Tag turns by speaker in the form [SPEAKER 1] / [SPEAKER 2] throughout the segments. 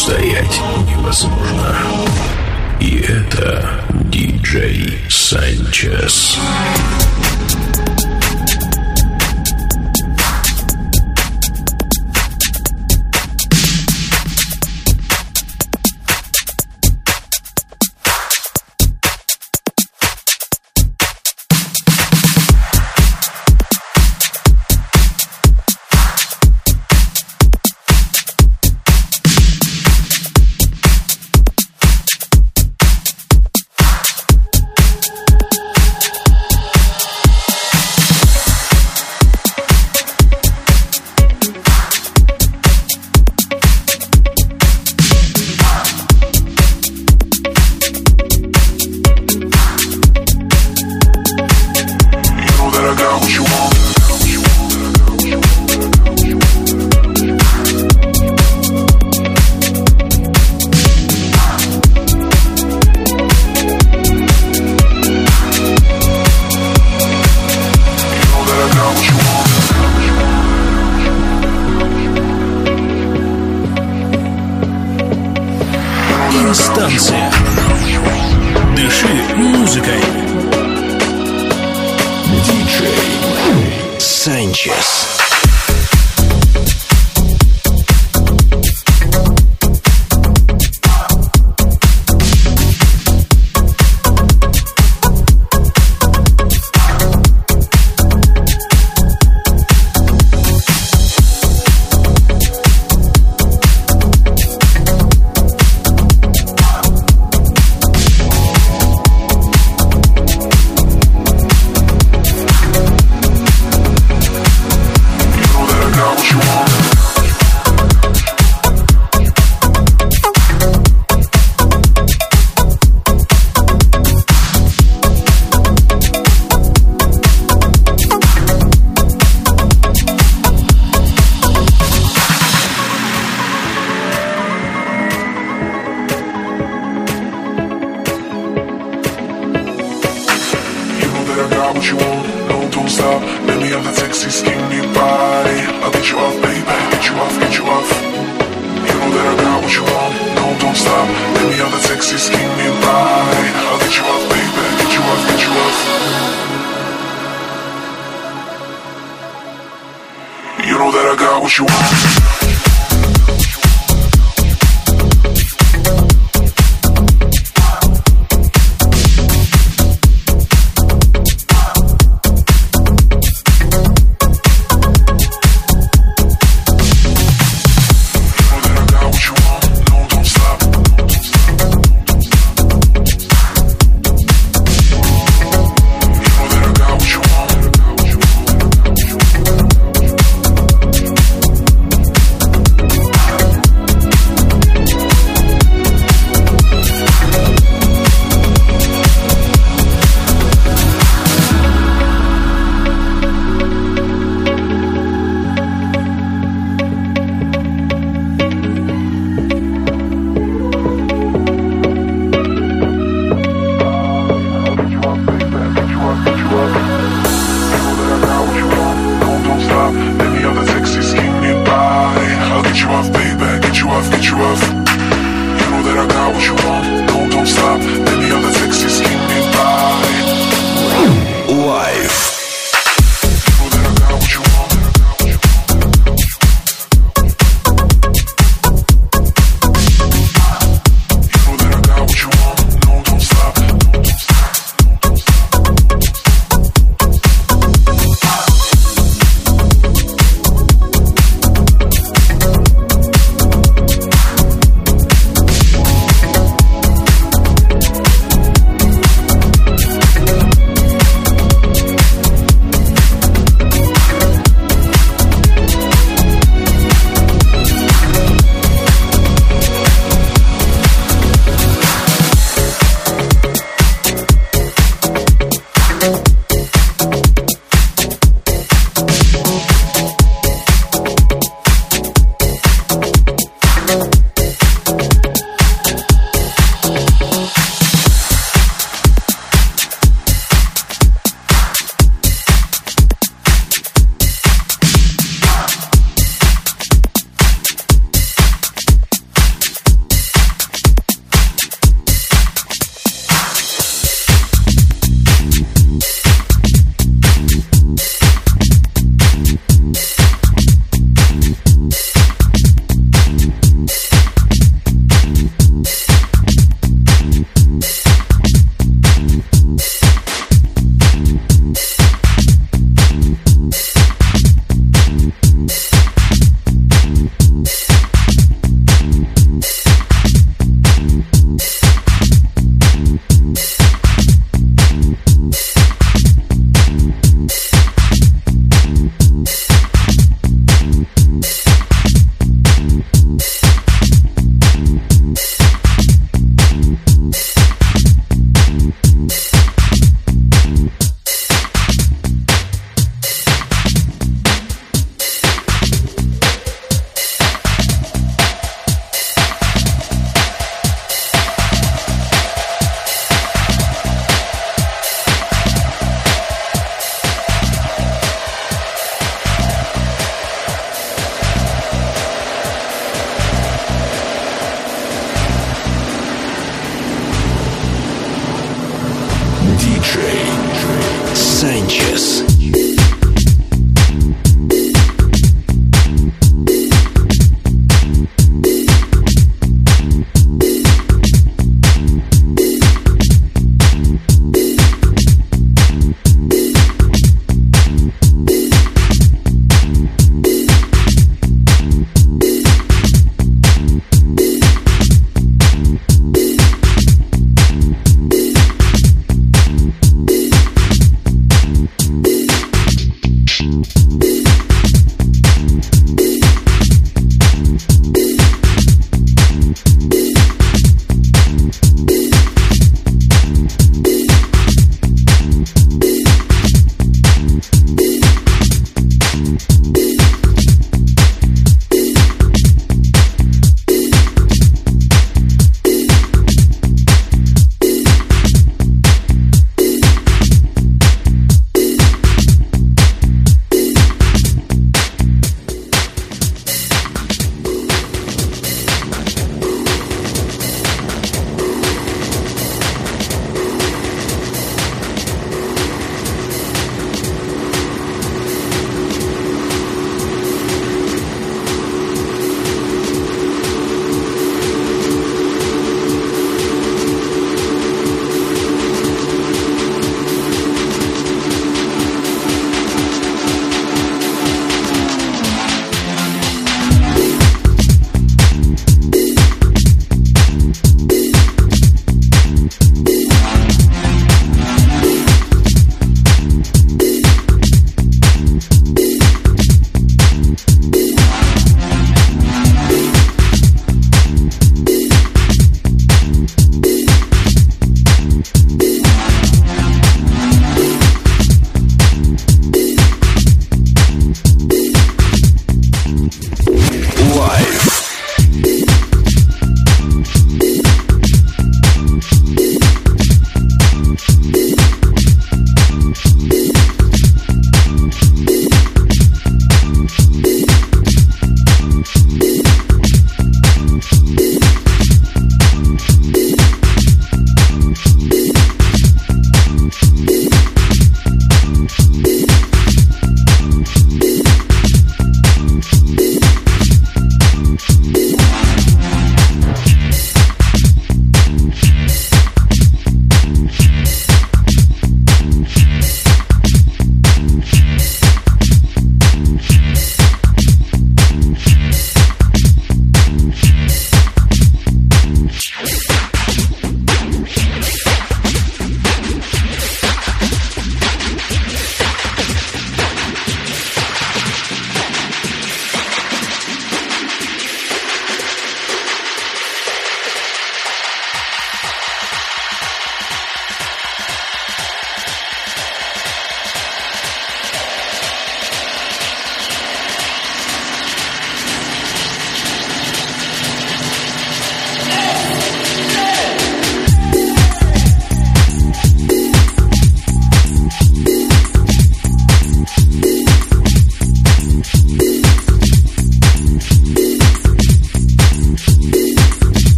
[SPEAKER 1] устоять невозможно. И это диджей Санчес.
[SPEAKER 2] Sanchez.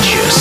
[SPEAKER 3] Диджей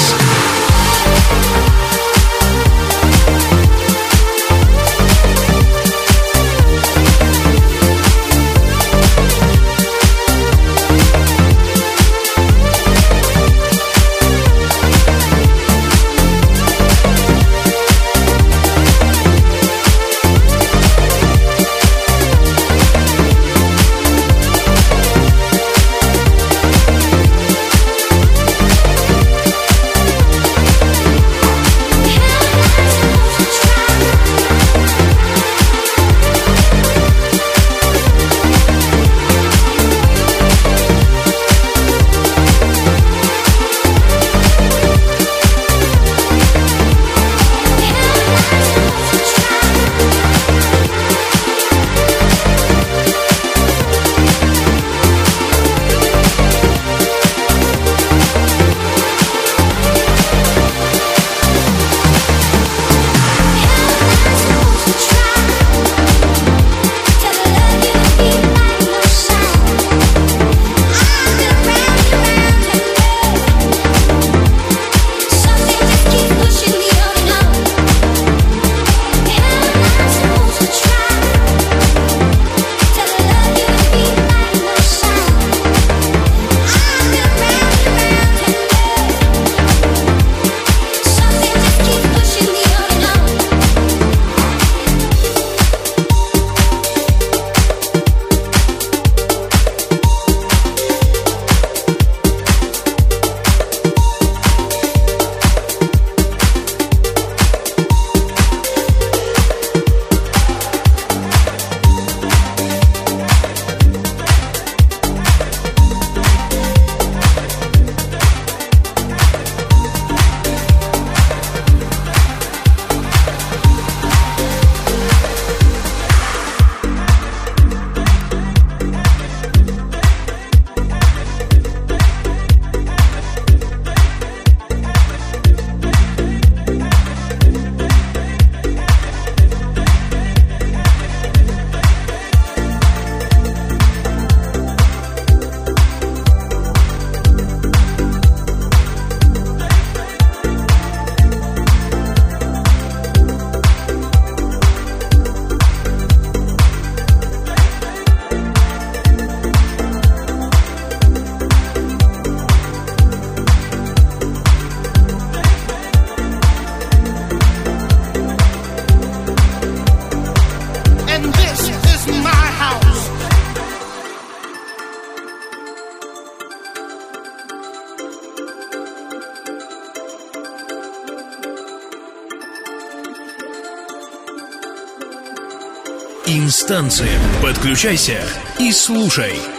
[SPEAKER 3] Санчес. Инстанция. Подключайся и слушай.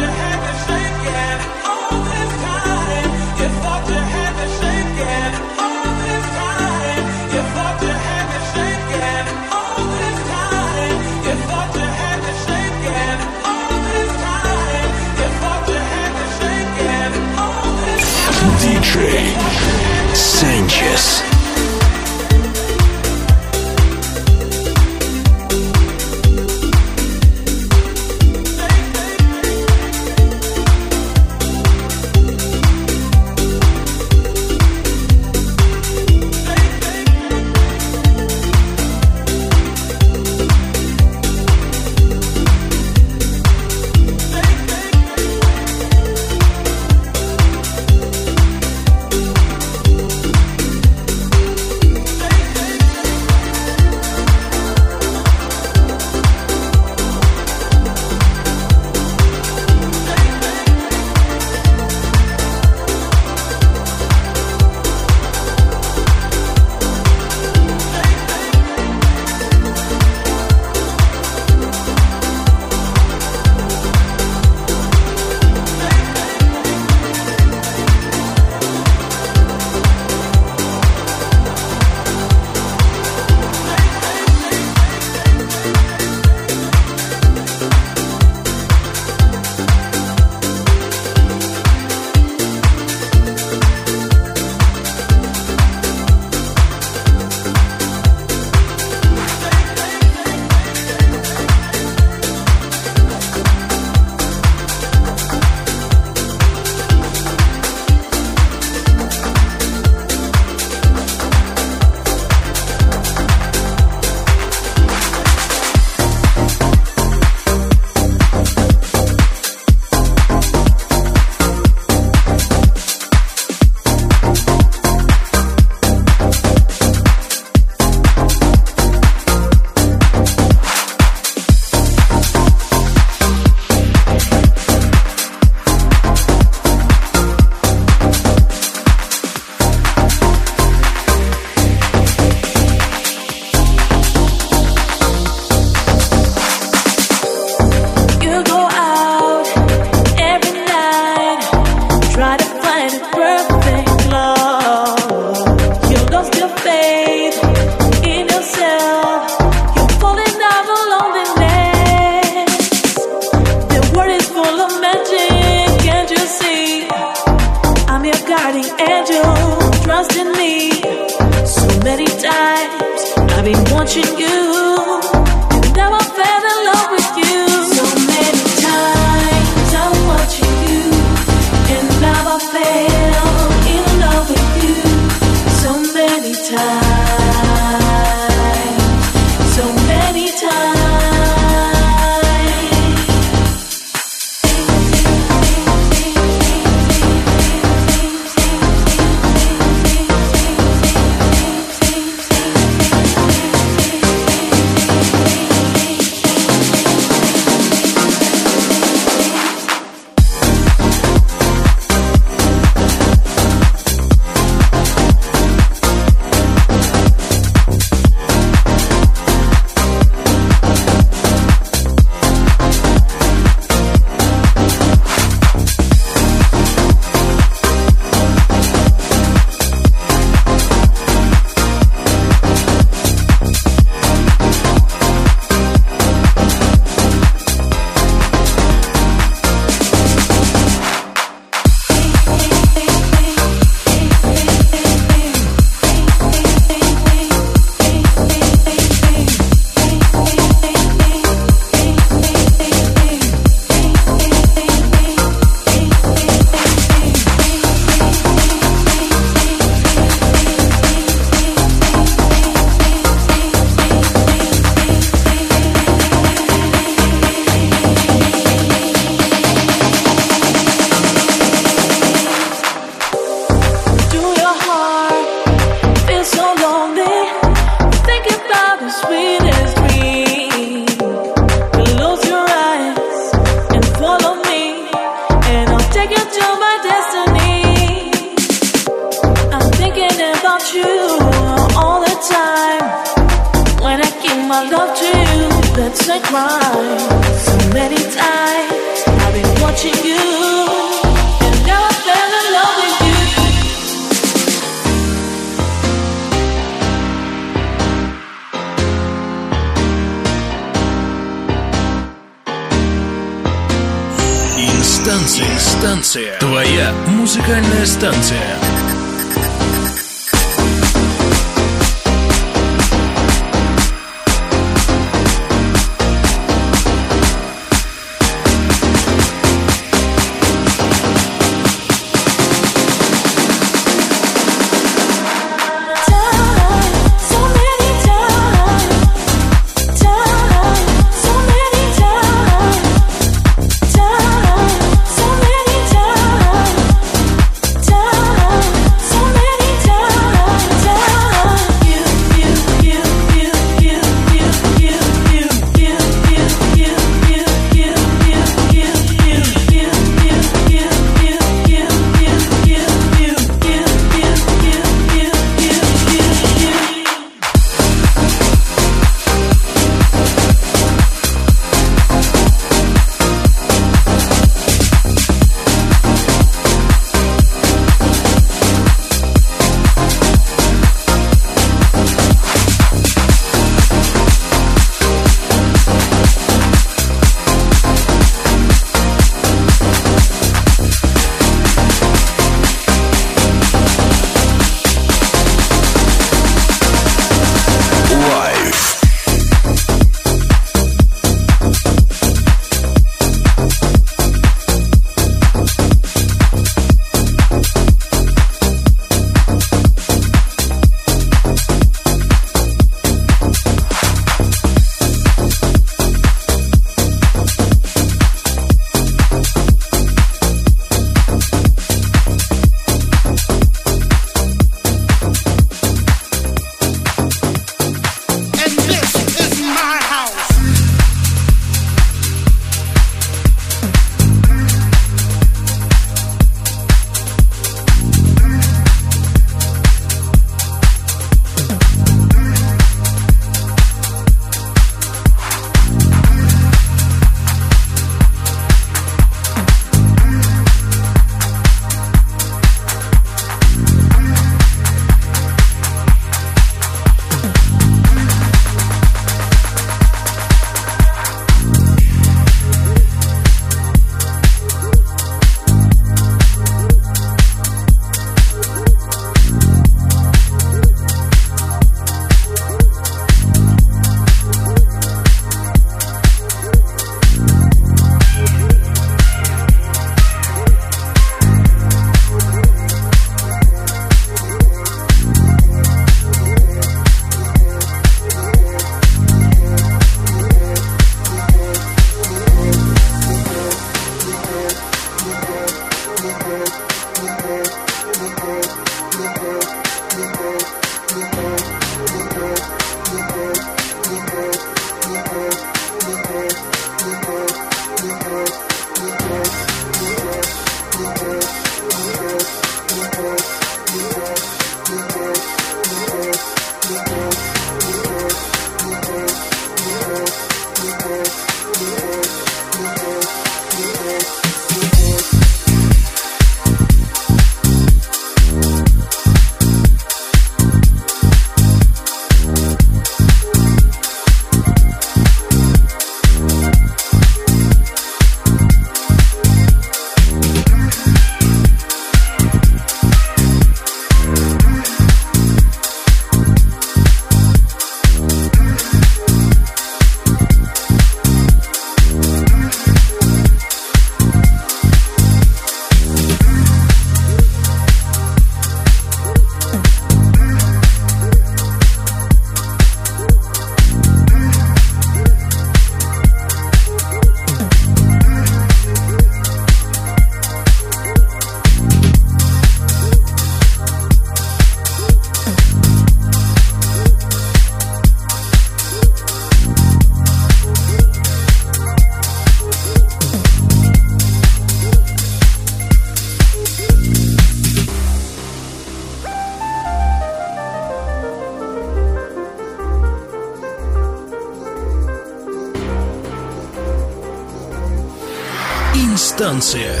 [SPEAKER 4] Дэнс-станция.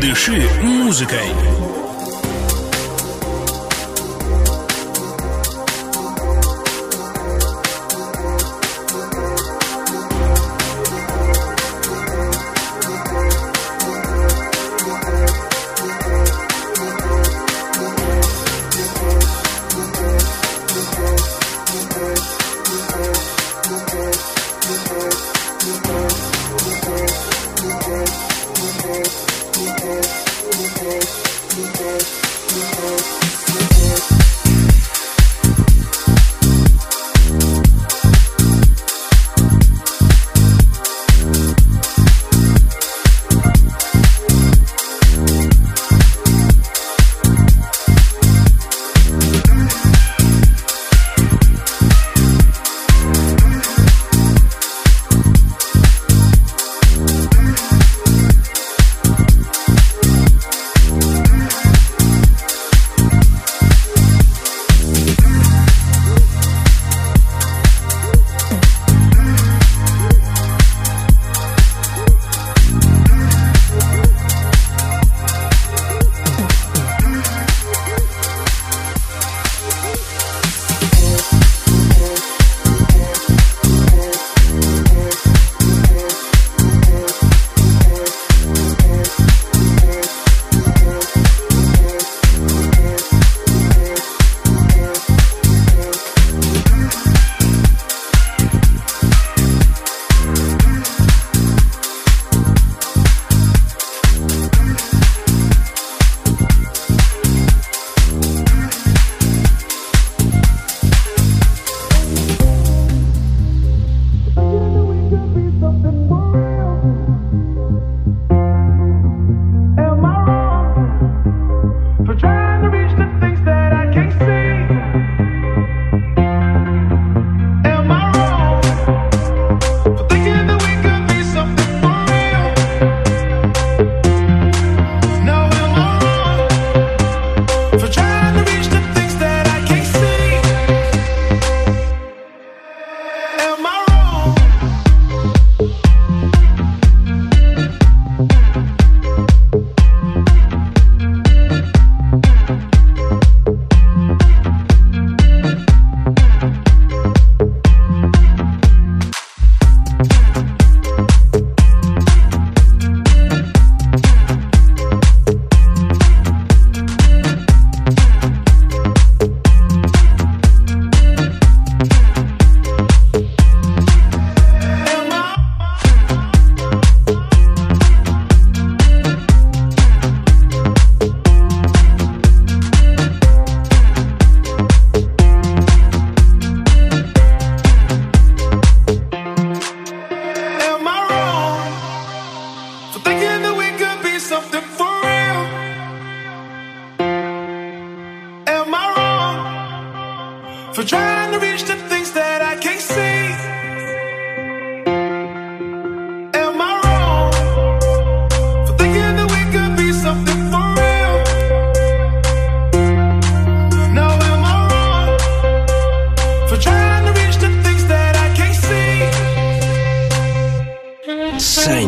[SPEAKER 4] Дыши музыкой.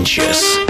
[SPEAKER 4] inches.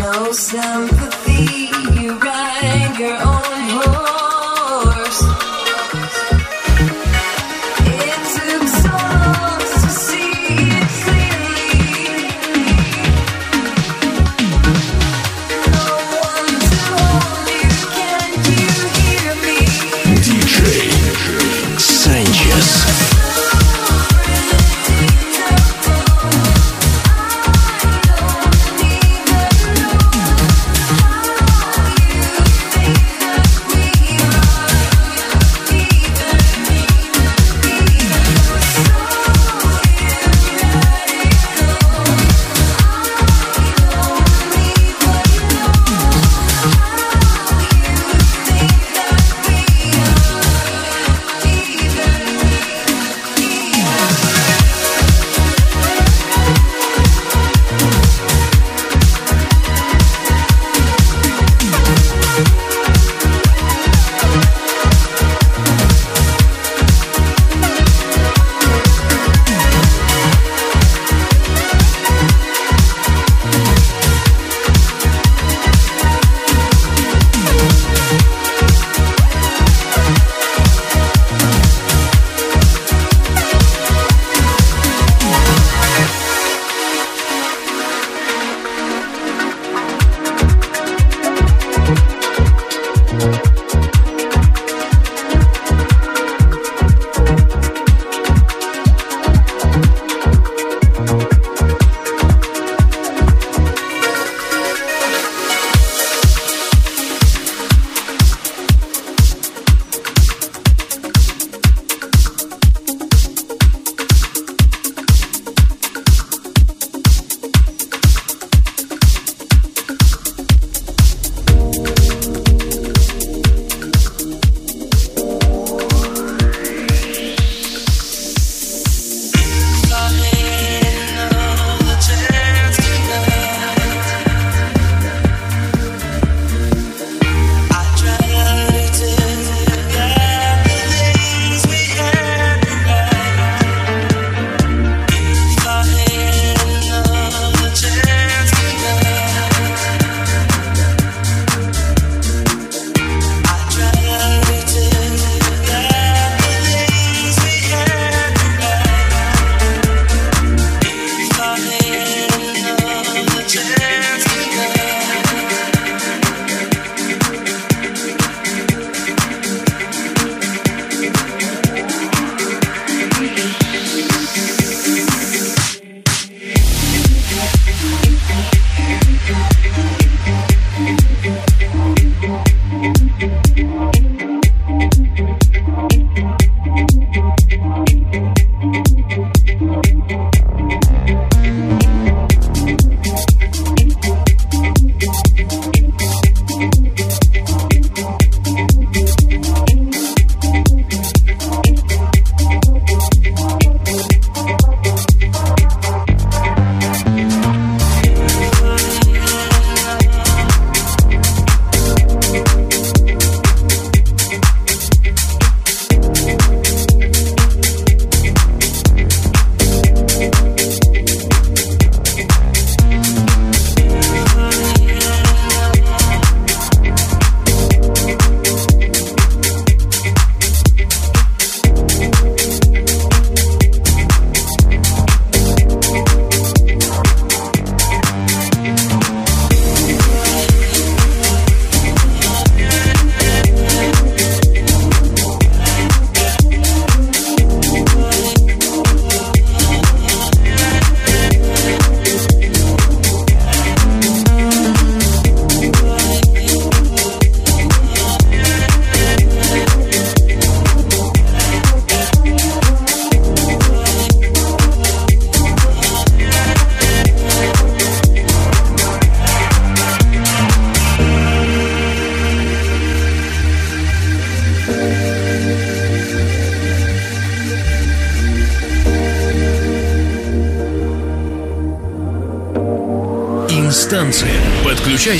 [SPEAKER 4] no sympathy.
[SPEAKER 5] You
[SPEAKER 6] ride your own.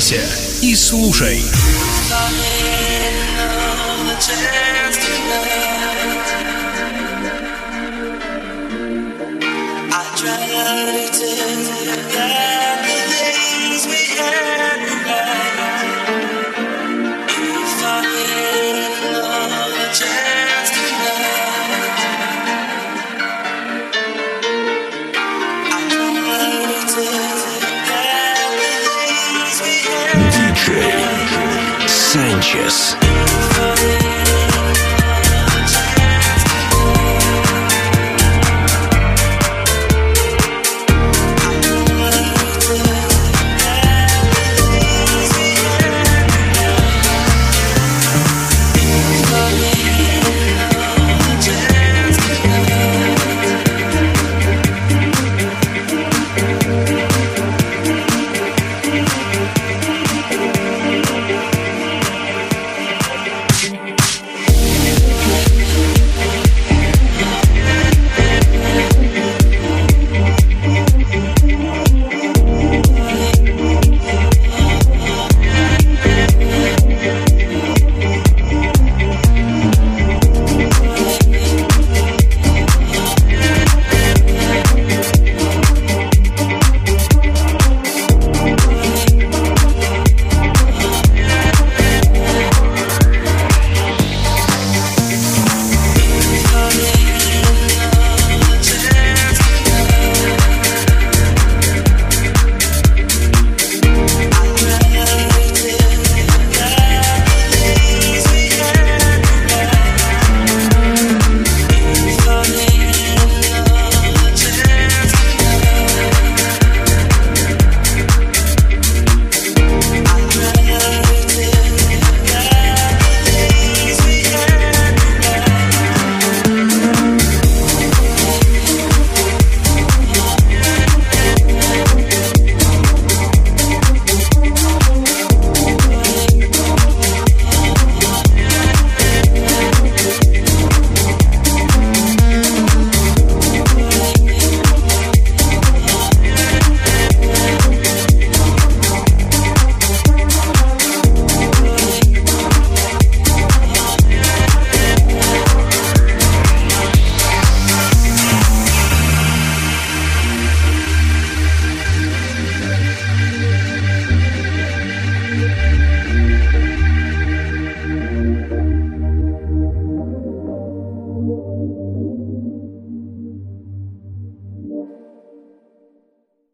[SPEAKER 6] Подключайся и слушай.